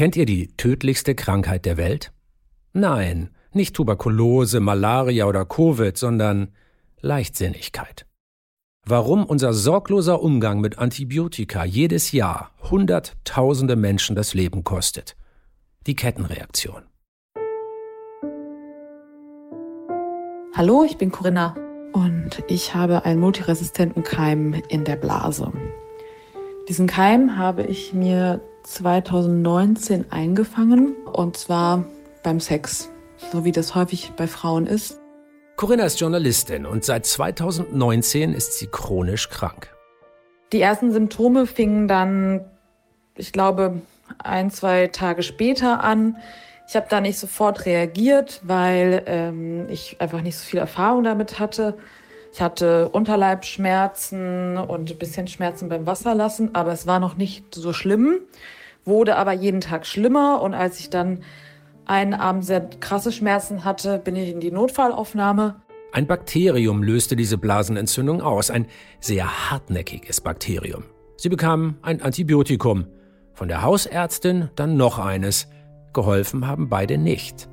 Kennt ihr die tödlichste Krankheit der Welt? Nein, nicht Tuberkulose, Malaria oder Covid, sondern Leichtsinnigkeit. Warum unser sorgloser Umgang mit Antibiotika jedes Jahr Hunderttausende Menschen das Leben kostet. Die Kettenreaktion. Hallo, ich bin Corinna und ich habe einen multiresistenten Keim in der Blase. Diesen Keim habe ich mir 2019 eingefangen und zwar beim Sex, so wie das häufig bei Frauen ist. Corinna ist Journalistin und seit 2019 ist sie chronisch krank. Die ersten Symptome fingen dann, ich glaube, ein, zwei Tage später an. Ich habe da nicht sofort reagiert, weil ähm, ich einfach nicht so viel Erfahrung damit hatte. Ich hatte Unterleibschmerzen und ein bisschen Schmerzen beim Wasserlassen, aber es war noch nicht so schlimm, wurde aber jeden Tag schlimmer. Und als ich dann einen Abend sehr krasse Schmerzen hatte, bin ich in die Notfallaufnahme. Ein Bakterium löste diese Blasenentzündung aus, ein sehr hartnäckiges Bakterium. Sie bekam ein Antibiotikum. Von der Hausärztin dann noch eines. Geholfen haben beide nicht.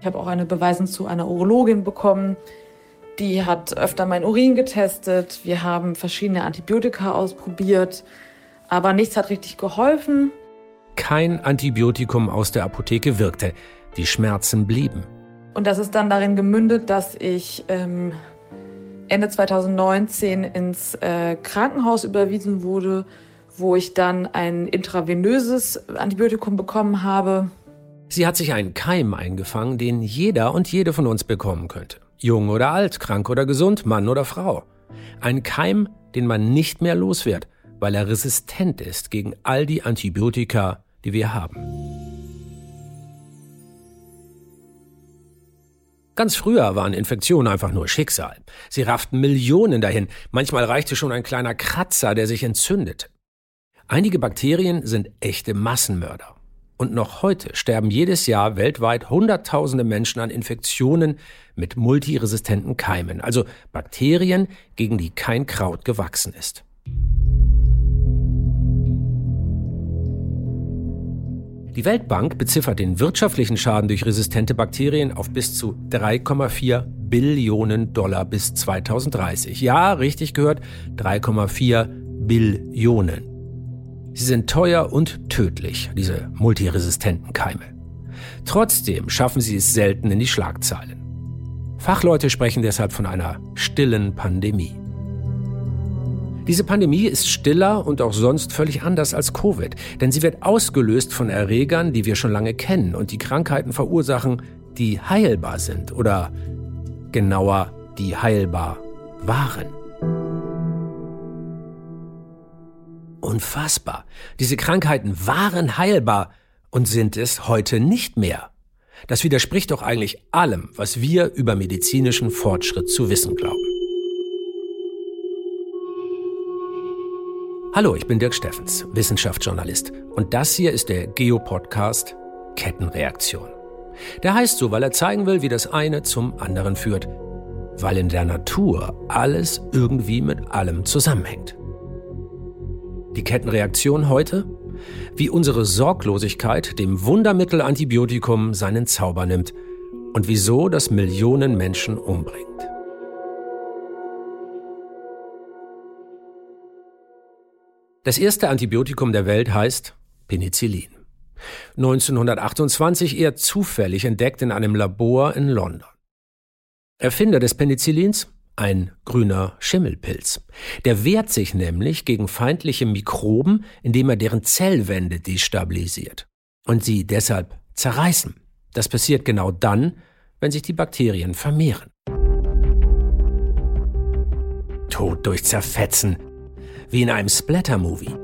Ich habe auch eine Beweisung zu einer Urologin bekommen. Die hat öfter mein Urin getestet. Wir haben verschiedene Antibiotika ausprobiert. Aber nichts hat richtig geholfen. Kein Antibiotikum aus der Apotheke wirkte. Die Schmerzen blieben. Und das ist dann darin gemündet, dass ich ähm, Ende 2019 ins äh, Krankenhaus überwiesen wurde, wo ich dann ein intravenöses Antibiotikum bekommen habe. Sie hat sich einen Keim eingefangen, den jeder und jede von uns bekommen könnte. Jung oder alt, krank oder gesund, Mann oder Frau. Ein Keim, den man nicht mehr los wird, weil er resistent ist gegen all die Antibiotika, die wir haben. Ganz früher waren Infektionen einfach nur Schicksal. Sie rafften Millionen dahin. Manchmal reichte schon ein kleiner Kratzer, der sich entzündete. Einige Bakterien sind echte Massenmörder. Und noch heute sterben jedes Jahr weltweit Hunderttausende Menschen an Infektionen mit multiresistenten Keimen, also Bakterien, gegen die kein Kraut gewachsen ist. Die Weltbank beziffert den wirtschaftlichen Schaden durch resistente Bakterien auf bis zu 3,4 Billionen Dollar bis 2030. Ja, richtig gehört, 3,4 Billionen. Sie sind teuer und tödlich, diese multiresistenten Keime. Trotzdem schaffen sie es selten in die Schlagzeilen. Fachleute sprechen deshalb von einer stillen Pandemie. Diese Pandemie ist stiller und auch sonst völlig anders als Covid, denn sie wird ausgelöst von Erregern, die wir schon lange kennen und die Krankheiten verursachen, die heilbar sind oder genauer, die heilbar waren. Unfassbar. Diese Krankheiten waren heilbar und sind es heute nicht mehr. Das widerspricht doch eigentlich allem, was wir über medizinischen Fortschritt zu wissen glauben. Hallo, ich bin Dirk Steffens, Wissenschaftsjournalist. Und das hier ist der Geopodcast Kettenreaktion. Der heißt so, weil er zeigen will, wie das eine zum anderen führt. Weil in der Natur alles irgendwie mit allem zusammenhängt. Die Kettenreaktion heute? Wie unsere Sorglosigkeit dem Wundermittel Antibiotikum seinen Zauber nimmt und wieso das Millionen Menschen umbringt. Das erste Antibiotikum der Welt heißt Penicillin. 1928 eher zufällig entdeckt in einem Labor in London. Erfinder des Penicillins? Ein grüner Schimmelpilz. Der wehrt sich nämlich gegen feindliche Mikroben, indem er deren Zellwände destabilisiert und sie deshalb zerreißen. Das passiert genau dann, wenn sich die Bakterien vermehren. Tod durch Zerfetzen, wie in einem Splatter-Movie.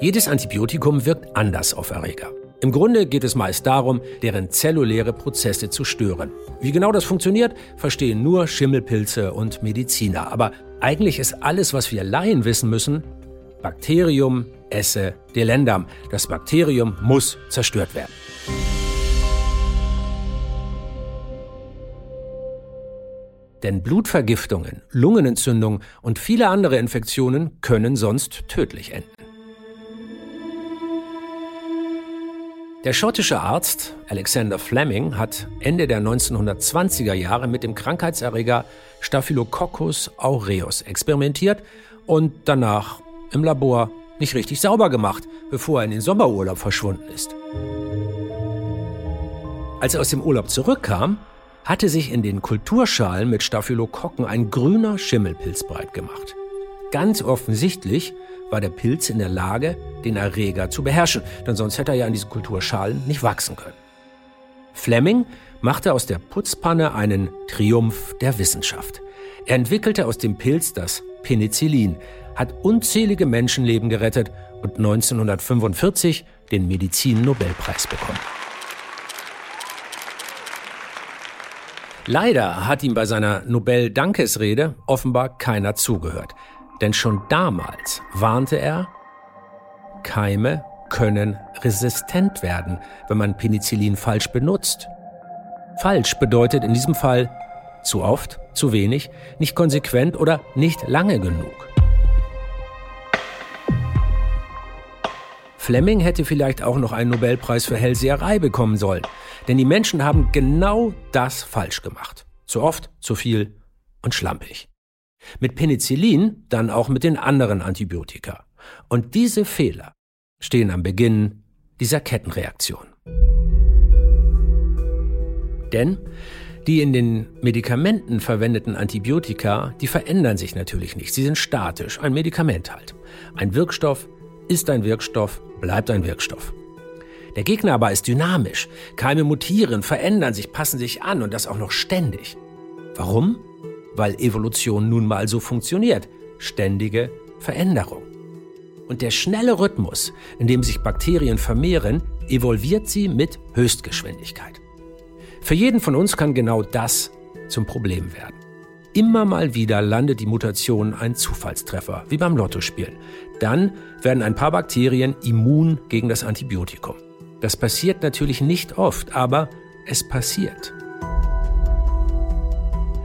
Jedes Antibiotikum wirkt anders auf Erreger. Im Grunde geht es meist darum, deren zelluläre Prozesse zu stören. Wie genau das funktioniert, verstehen nur Schimmelpilze und Mediziner. Aber eigentlich ist alles, was wir Laien wissen müssen, Bakterium esse delendam. Das Bakterium muss zerstört werden. Denn Blutvergiftungen, Lungenentzündung und viele andere Infektionen können sonst tödlich enden. Der schottische Arzt Alexander Fleming hat Ende der 1920er Jahre mit dem Krankheitserreger Staphylococcus aureus experimentiert und danach im Labor nicht richtig sauber gemacht, bevor er in den Sommerurlaub verschwunden ist. Als er aus dem Urlaub zurückkam, hatte sich in den Kulturschalen mit Staphylokokken ein grüner Schimmelpilz breit gemacht. Ganz offensichtlich war der Pilz in der Lage, den Erreger zu beherrschen, denn sonst hätte er ja in diesen Kulturschalen nicht wachsen können. Fleming machte aus der Putzpanne einen Triumph der Wissenschaft. Er entwickelte aus dem Pilz das Penicillin, hat unzählige Menschenleben gerettet und 1945 den Medizin-Nobelpreis bekommen. Leider hat ihm bei seiner Nobel-Dankesrede offenbar keiner zugehört. Denn schon damals warnte er, Keime können resistent werden, wenn man Penicillin falsch benutzt. Falsch bedeutet in diesem Fall zu oft, zu wenig, nicht konsequent oder nicht lange genug. Fleming hätte vielleicht auch noch einen Nobelpreis für Hellseherei bekommen sollen. Denn die Menschen haben genau das falsch gemacht. Zu oft, zu viel und schlampig. Mit Penicillin dann auch mit den anderen Antibiotika. Und diese Fehler stehen am Beginn dieser Kettenreaktion. Denn die in den Medikamenten verwendeten Antibiotika, die verändern sich natürlich nicht. Sie sind statisch, ein Medikament halt. Ein Wirkstoff ist ein Wirkstoff, bleibt ein Wirkstoff. Der Gegner aber ist dynamisch. Keime mutieren, verändern sich, passen sich an und das auch noch ständig. Warum? Weil Evolution nun mal so funktioniert. Ständige Veränderung. Und der schnelle Rhythmus, in dem sich Bakterien vermehren, evolviert sie mit Höchstgeschwindigkeit. Für jeden von uns kann genau das zum Problem werden. Immer mal wieder landet die Mutation ein Zufallstreffer, wie beim Lottospielen. Dann werden ein paar Bakterien immun gegen das Antibiotikum. Das passiert natürlich nicht oft, aber es passiert.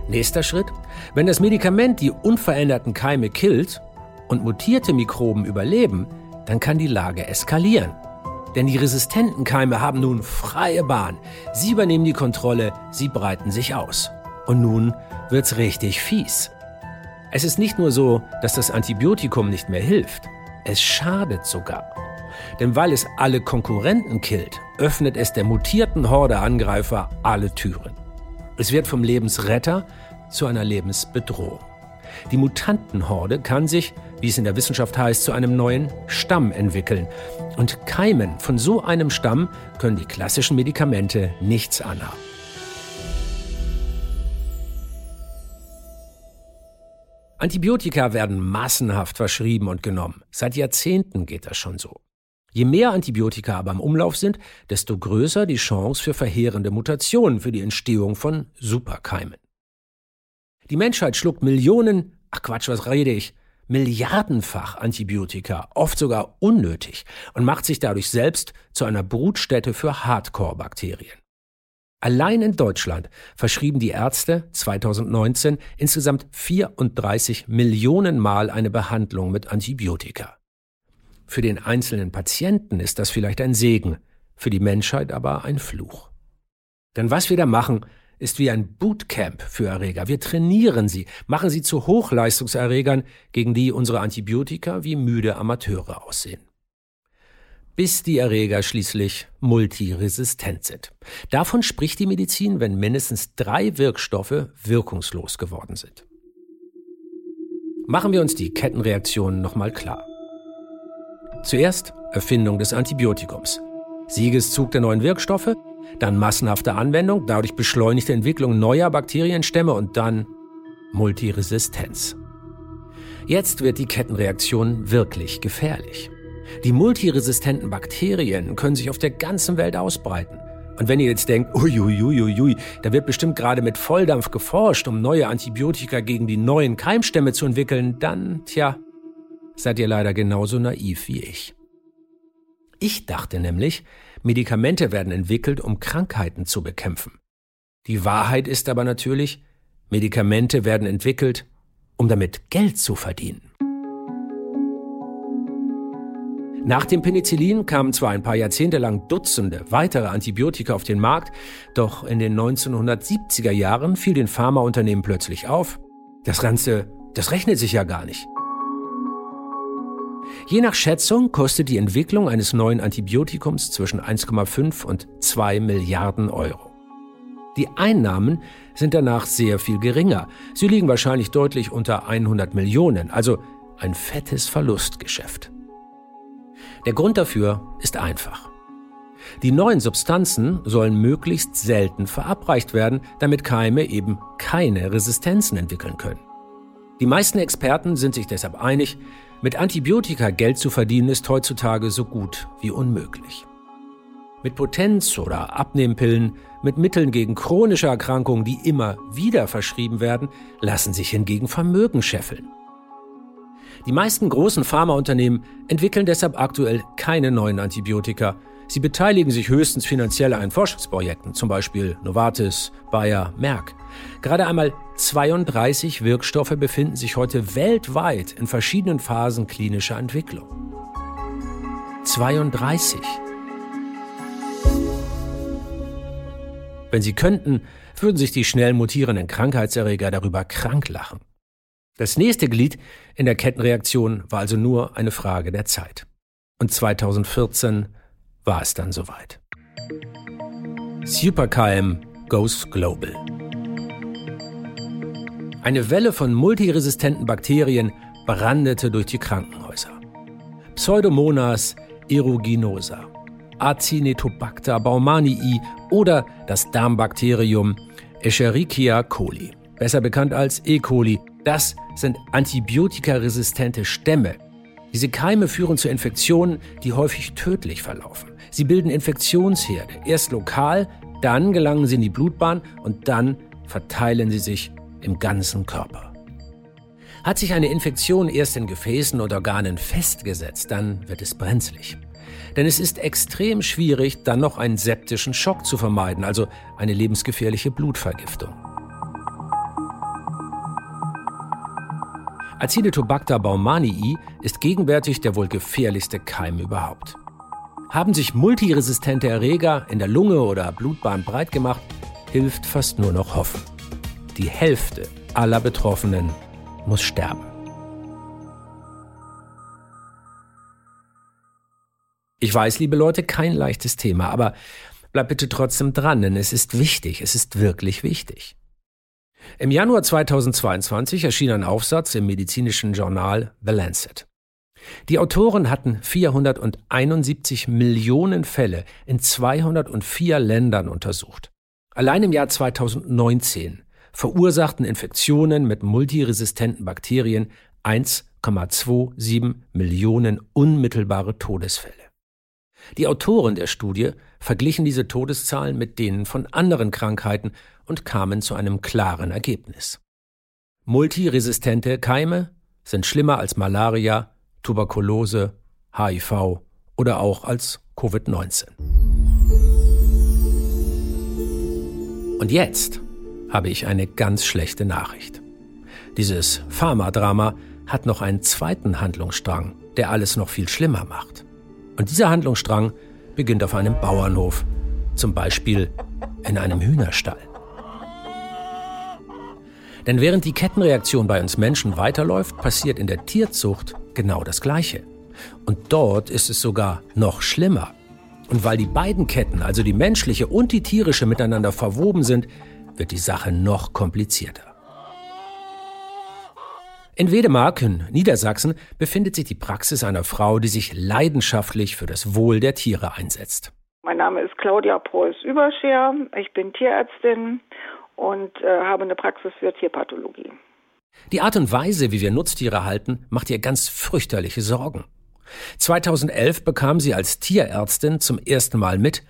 Nächster Schritt. Wenn das Medikament die unveränderten Keime killt und mutierte Mikroben überleben, dann kann die Lage eskalieren. Denn die resistenten Keime haben nun freie Bahn. Sie übernehmen die Kontrolle, sie breiten sich aus. Und nun wird's richtig fies. Es ist nicht nur so, dass das Antibiotikum nicht mehr hilft, es schadet sogar. Denn weil es alle Konkurrenten killt, öffnet es der mutierten Horde Angreifer alle Türen. Es wird vom Lebensretter zu einer Lebensbedrohung. Die Mutantenhorde kann sich, wie es in der Wissenschaft heißt, zu einem neuen Stamm entwickeln. Und Keimen von so einem Stamm können die klassischen Medikamente nichts anhaben. Antibiotika werden massenhaft verschrieben und genommen. Seit Jahrzehnten geht das schon so. Je mehr Antibiotika aber im Umlauf sind, desto größer die Chance für verheerende Mutationen für die Entstehung von Superkeimen. Die Menschheit schluckt Millionen, ach Quatsch, was rede ich, Milliardenfach Antibiotika, oft sogar unnötig, und macht sich dadurch selbst zu einer Brutstätte für Hardcore-Bakterien. Allein in Deutschland verschrieben die Ärzte 2019 insgesamt 34 Millionen Mal eine Behandlung mit Antibiotika. Für den einzelnen Patienten ist das vielleicht ein Segen, für die Menschheit aber ein Fluch. Denn was wir da machen, ist wie ein Bootcamp für Erreger. Wir trainieren sie, machen sie zu Hochleistungserregern, gegen die unsere Antibiotika wie müde Amateure aussehen bis die Erreger schließlich multiresistent sind. Davon spricht die Medizin, wenn mindestens drei Wirkstoffe wirkungslos geworden sind. Machen wir uns die Kettenreaktionen nochmal klar. Zuerst Erfindung des Antibiotikums, Siegeszug der neuen Wirkstoffe, dann massenhafte Anwendung, dadurch beschleunigte Entwicklung neuer Bakterienstämme und dann Multiresistenz. Jetzt wird die Kettenreaktion wirklich gefährlich. Die multiresistenten Bakterien können sich auf der ganzen Welt ausbreiten. Und wenn ihr jetzt denkt, uiuiuiui, da wird bestimmt gerade mit Volldampf geforscht, um neue Antibiotika gegen die neuen Keimstämme zu entwickeln, dann, tja, seid ihr leider genauso naiv wie ich. Ich dachte nämlich, Medikamente werden entwickelt, um Krankheiten zu bekämpfen. Die Wahrheit ist aber natürlich, Medikamente werden entwickelt, um damit Geld zu verdienen. Nach dem Penicillin kamen zwar ein paar Jahrzehnte lang Dutzende weitere Antibiotika auf den Markt, doch in den 1970er Jahren fiel den Pharmaunternehmen plötzlich auf, das Ganze, das rechnet sich ja gar nicht. Je nach Schätzung kostet die Entwicklung eines neuen Antibiotikums zwischen 1,5 und 2 Milliarden Euro. Die Einnahmen sind danach sehr viel geringer. Sie liegen wahrscheinlich deutlich unter 100 Millionen, also ein fettes Verlustgeschäft. Der Grund dafür ist einfach. Die neuen Substanzen sollen möglichst selten verabreicht werden, damit Keime eben keine Resistenzen entwickeln können. Die meisten Experten sind sich deshalb einig, mit Antibiotika Geld zu verdienen ist heutzutage so gut wie unmöglich. Mit Potenz- oder Abnehmpillen, mit Mitteln gegen chronische Erkrankungen, die immer wieder verschrieben werden, lassen sich hingegen Vermögen scheffeln. Die meisten großen Pharmaunternehmen entwickeln deshalb aktuell keine neuen Antibiotika. Sie beteiligen sich höchstens finanziell an Forschungsprojekten, zum Beispiel Novartis, Bayer, Merck. Gerade einmal 32 Wirkstoffe befinden sich heute weltweit in verschiedenen Phasen klinischer Entwicklung. 32. Wenn sie könnten, würden sich die schnell mutierenden Krankheitserreger darüber krank lachen. Das nächste Glied in der Kettenreaktion war also nur eine Frage der Zeit. Und 2014 war es dann soweit. Superkeim goes global. Eine Welle von multiresistenten Bakterien brandete durch die Krankenhäuser. Pseudomonas aeruginosa, Acinetobacter baumannii oder das Darmbakterium Escherichia coli, besser bekannt als E. coli, das sind antibiotikaresistente Stämme. Diese Keime führen zu Infektionen, die häufig tödlich verlaufen. Sie bilden Infektionsherde, erst lokal, dann gelangen sie in die Blutbahn und dann verteilen sie sich im ganzen Körper. Hat sich eine Infektion erst in Gefäßen und Organen festgesetzt, dann wird es brenzlig. Denn es ist extrem schwierig, dann noch einen septischen Schock zu vermeiden, also eine lebensgefährliche Blutvergiftung. Acinetobacter baumannii ist gegenwärtig der wohl gefährlichste Keim überhaupt. Haben sich multiresistente Erreger in der Lunge oder Blutbahn breit gemacht, hilft fast nur noch Hoffen. Die Hälfte aller Betroffenen muss sterben. Ich weiß, liebe Leute, kein leichtes Thema, aber bleibt bitte trotzdem dran, denn es ist wichtig, es ist wirklich wichtig. Im Januar 2022 erschien ein Aufsatz im medizinischen Journal The Lancet. Die Autoren hatten 471 Millionen Fälle in 204 Ländern untersucht. Allein im Jahr 2019 verursachten Infektionen mit multiresistenten Bakterien 1,27 Millionen unmittelbare Todesfälle. Die Autoren der Studie verglichen diese Todeszahlen mit denen von anderen Krankheiten und kamen zu einem klaren Ergebnis. Multiresistente Keime sind schlimmer als Malaria, Tuberkulose, HIV oder auch als Covid-19. Und jetzt habe ich eine ganz schlechte Nachricht. Dieses Pharmadrama hat noch einen zweiten Handlungsstrang, der alles noch viel schlimmer macht. Und dieser Handlungsstrang beginnt auf einem Bauernhof, zum Beispiel in einem Hühnerstall. Denn während die Kettenreaktion bei uns Menschen weiterläuft, passiert in der Tierzucht genau das Gleiche. Und dort ist es sogar noch schlimmer. Und weil die beiden Ketten, also die menschliche und die tierische, miteinander verwoben sind, wird die Sache noch komplizierter. In Wedemark in Niedersachsen befindet sich die Praxis einer Frau, die sich leidenschaftlich für das Wohl der Tiere einsetzt. Mein Name ist Claudia Preuß-Überscher. Ich bin Tierärztin und äh, habe eine Praxis für Tierpathologie. Die Art und Weise, wie wir Nutztiere halten, macht ihr ganz fürchterliche Sorgen. 2011 bekam sie als Tierärztin zum ersten Mal mit,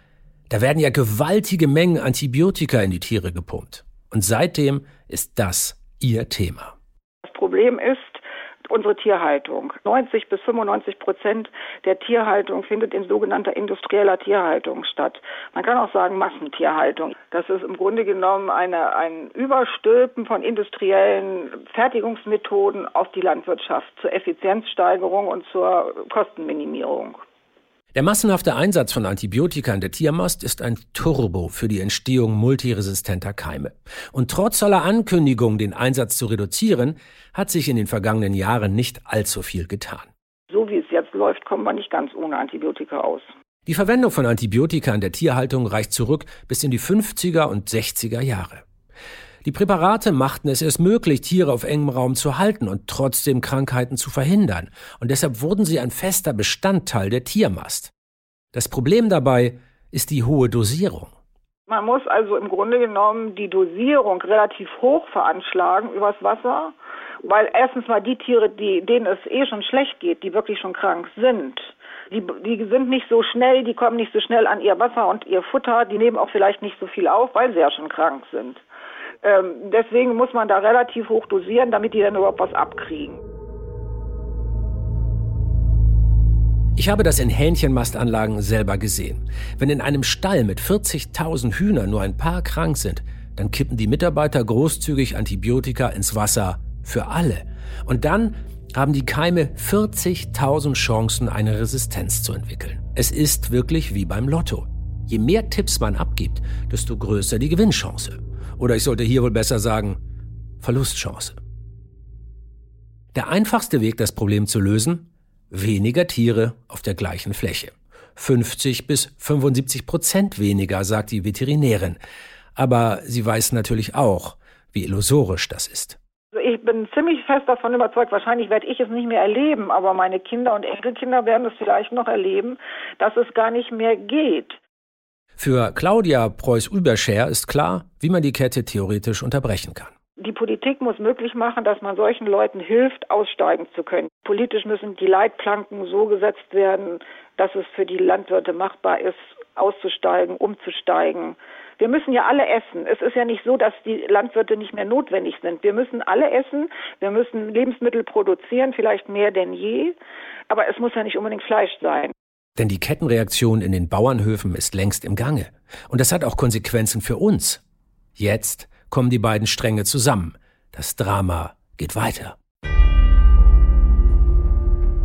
da werden ja gewaltige Mengen Antibiotika in die Tiere gepumpt. Und seitdem ist das ihr Thema. Das Problem ist, unsere Tierhaltung. 90 bis 95 Prozent der Tierhaltung findet in sogenannter industrieller Tierhaltung statt. Man kann auch sagen Massentierhaltung. Das ist im Grunde genommen eine, ein Überstülpen von industriellen Fertigungsmethoden auf die Landwirtschaft zur Effizienzsteigerung und zur Kostenminimierung. Der massenhafte Einsatz von Antibiotika in der Tiermast ist ein Turbo für die Entstehung multiresistenter Keime. Und trotz aller Ankündigungen, den Einsatz zu reduzieren, hat sich in den vergangenen Jahren nicht allzu viel getan. So wie es jetzt läuft, kommen wir nicht ganz ohne Antibiotika aus. Die Verwendung von Antibiotika in der Tierhaltung reicht zurück bis in die 50er und 60er Jahre. Die Präparate machten es erst möglich, Tiere auf engem Raum zu halten und trotzdem Krankheiten zu verhindern. Und deshalb wurden sie ein fester Bestandteil der Tiermast. Das Problem dabei ist die hohe Dosierung. Man muss also im Grunde genommen die Dosierung relativ hoch veranschlagen übers Wasser, weil erstens mal die Tiere, die, denen es eh schon schlecht geht, die wirklich schon krank sind, die, die sind nicht so schnell, die kommen nicht so schnell an ihr Wasser und ihr Futter, die nehmen auch vielleicht nicht so viel auf, weil sie ja schon krank sind. Ähm, deswegen muss man da relativ hoch dosieren, damit die dann überhaupt was abkriegen. Ich habe das in Hähnchenmastanlagen selber gesehen. Wenn in einem Stall mit 40.000 Hühnern nur ein paar krank sind, dann kippen die Mitarbeiter großzügig Antibiotika ins Wasser für alle. Und dann haben die Keime 40.000 Chancen, eine Resistenz zu entwickeln. Es ist wirklich wie beim Lotto. Je mehr Tipps man abgibt, desto größer die Gewinnchance. Oder ich sollte hier wohl besser sagen, Verlustchance. Der einfachste Weg, das Problem zu lösen? Weniger Tiere auf der gleichen Fläche. 50 bis 75 Prozent weniger, sagt die Veterinärin. Aber sie weiß natürlich auch, wie illusorisch das ist. Also ich bin ziemlich fest davon überzeugt, wahrscheinlich werde ich es nicht mehr erleben, aber meine Kinder und Enkelkinder werden es vielleicht noch erleben, dass es gar nicht mehr geht. Für Claudia Preuß-Überscher ist klar, wie man die Kette theoretisch unterbrechen kann. Die Politik muss möglich machen, dass man solchen Leuten hilft, aussteigen zu können. Politisch müssen die Leitplanken so gesetzt werden, dass es für die Landwirte machbar ist, auszusteigen, umzusteigen. Wir müssen ja alle essen. Es ist ja nicht so, dass die Landwirte nicht mehr notwendig sind. Wir müssen alle essen. Wir müssen Lebensmittel produzieren, vielleicht mehr denn je. Aber es muss ja nicht unbedingt Fleisch sein. Denn die Kettenreaktion in den Bauernhöfen ist längst im Gange. Und das hat auch Konsequenzen für uns. Jetzt kommen die beiden Stränge zusammen. Das Drama geht weiter.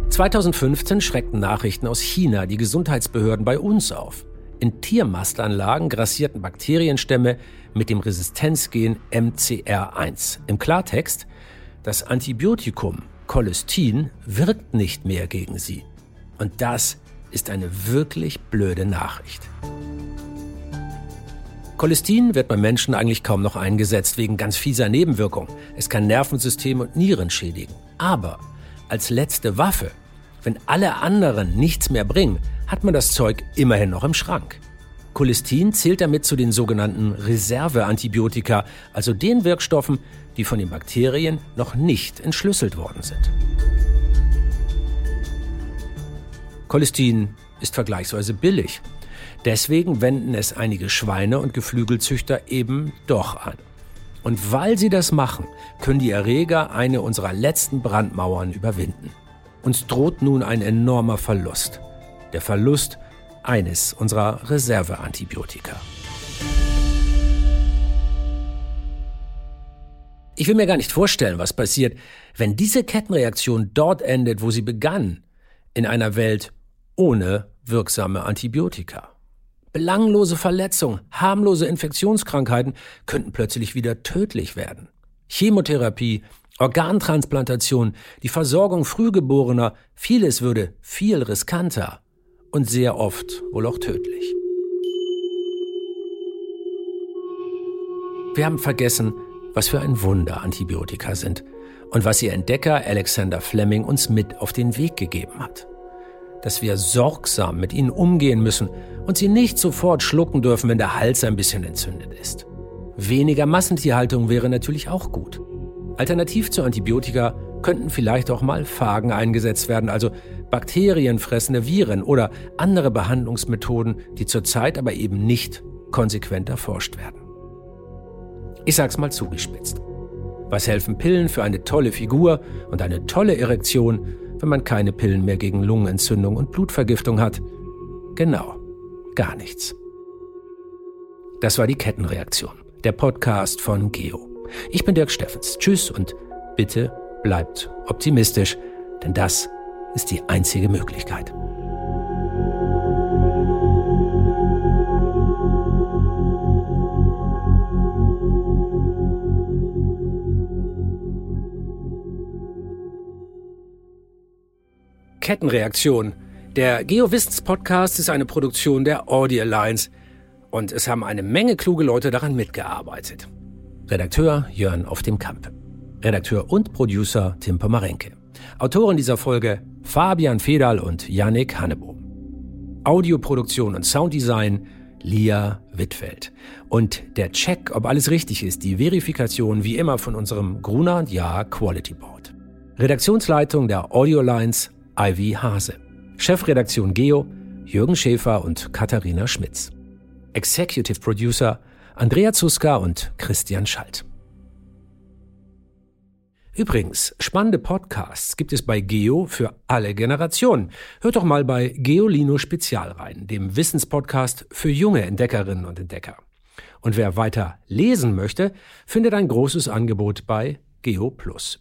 2015 schreckten Nachrichten aus China die Gesundheitsbehörden bei uns auf. In Tiermastanlagen grassierten Bakterienstämme mit dem Resistenzgen MCR1. Im Klartext, das Antibiotikum Cholestin wirkt nicht mehr gegen sie. Und das ist eine wirklich blöde Nachricht. Cholestin wird beim Menschen eigentlich kaum noch eingesetzt wegen ganz fieser Nebenwirkungen. Es kann Nervensystem und Nieren schädigen. Aber als letzte Waffe, wenn alle anderen nichts mehr bringen, hat man das Zeug immerhin noch im Schrank. Cholestin zählt damit zu den sogenannten Reserveantibiotika, also den Wirkstoffen, die von den Bakterien noch nicht entschlüsselt worden sind. Cholestin ist vergleichsweise billig. Deswegen wenden es einige Schweine- und Geflügelzüchter eben doch an. Und weil sie das machen, können die Erreger eine unserer letzten Brandmauern überwinden. Uns droht nun ein enormer Verlust. Der Verlust eines unserer Reserveantibiotika. Ich will mir gar nicht vorstellen, was passiert, wenn diese Kettenreaktion dort endet, wo sie begann, in einer Welt ohne wirksame Antibiotika. Belanglose Verletzungen, harmlose Infektionskrankheiten könnten plötzlich wieder tödlich werden. Chemotherapie, Organtransplantation, die Versorgung Frühgeborener, vieles würde viel riskanter und sehr oft wohl auch tödlich. Wir haben vergessen, was für ein Wunder Antibiotika sind und was ihr Entdecker Alexander Fleming uns mit auf den Weg gegeben hat dass wir sorgsam mit ihnen umgehen müssen und sie nicht sofort schlucken dürfen, wenn der Hals ein bisschen entzündet ist. Weniger Massentierhaltung wäre natürlich auch gut. Alternativ zu Antibiotika könnten vielleicht auch mal Phagen eingesetzt werden, also bakterienfressende Viren oder andere Behandlungsmethoden, die zurzeit aber eben nicht konsequent erforscht werden. Ich sag's mal zugespitzt. Was helfen Pillen für eine tolle Figur und eine tolle Erektion, wenn man keine Pillen mehr gegen Lungenentzündung und Blutvergiftung hat? Genau, gar nichts. Das war die Kettenreaktion, der Podcast von Geo. Ich bin Dirk Steffens. Tschüss und bitte bleibt optimistisch, denn das ist die einzige Möglichkeit. Kettenreaktion. Der GeoWissens-Podcast ist eine Produktion der Audio Alliance und es haben eine Menge kluge Leute daran mitgearbeitet. Redakteur Jörn auf dem Kamp. Redakteur und Producer Tim Pomarenke. Autoren dieser Folge Fabian Fedal und Yannick Hannebo. Audioproduktion und Sounddesign Lia Wittfeld. Und der Check, ob alles richtig ist, die Verifikation wie immer von unserem Gruner und Jahr Quality Board. Redaktionsleitung der Audio Lines Ivy Hase. Chefredaktion Geo Jürgen Schäfer und Katharina Schmitz. Executive Producer Andrea Zuska und Christian Schalt. Übrigens, spannende Podcasts gibt es bei Geo für alle Generationen. Hört doch mal bei Geolino Spezial rein, dem Wissenspodcast für junge Entdeckerinnen und Entdecker. Und wer weiter lesen möchte, findet ein großes Angebot bei Geo Plus.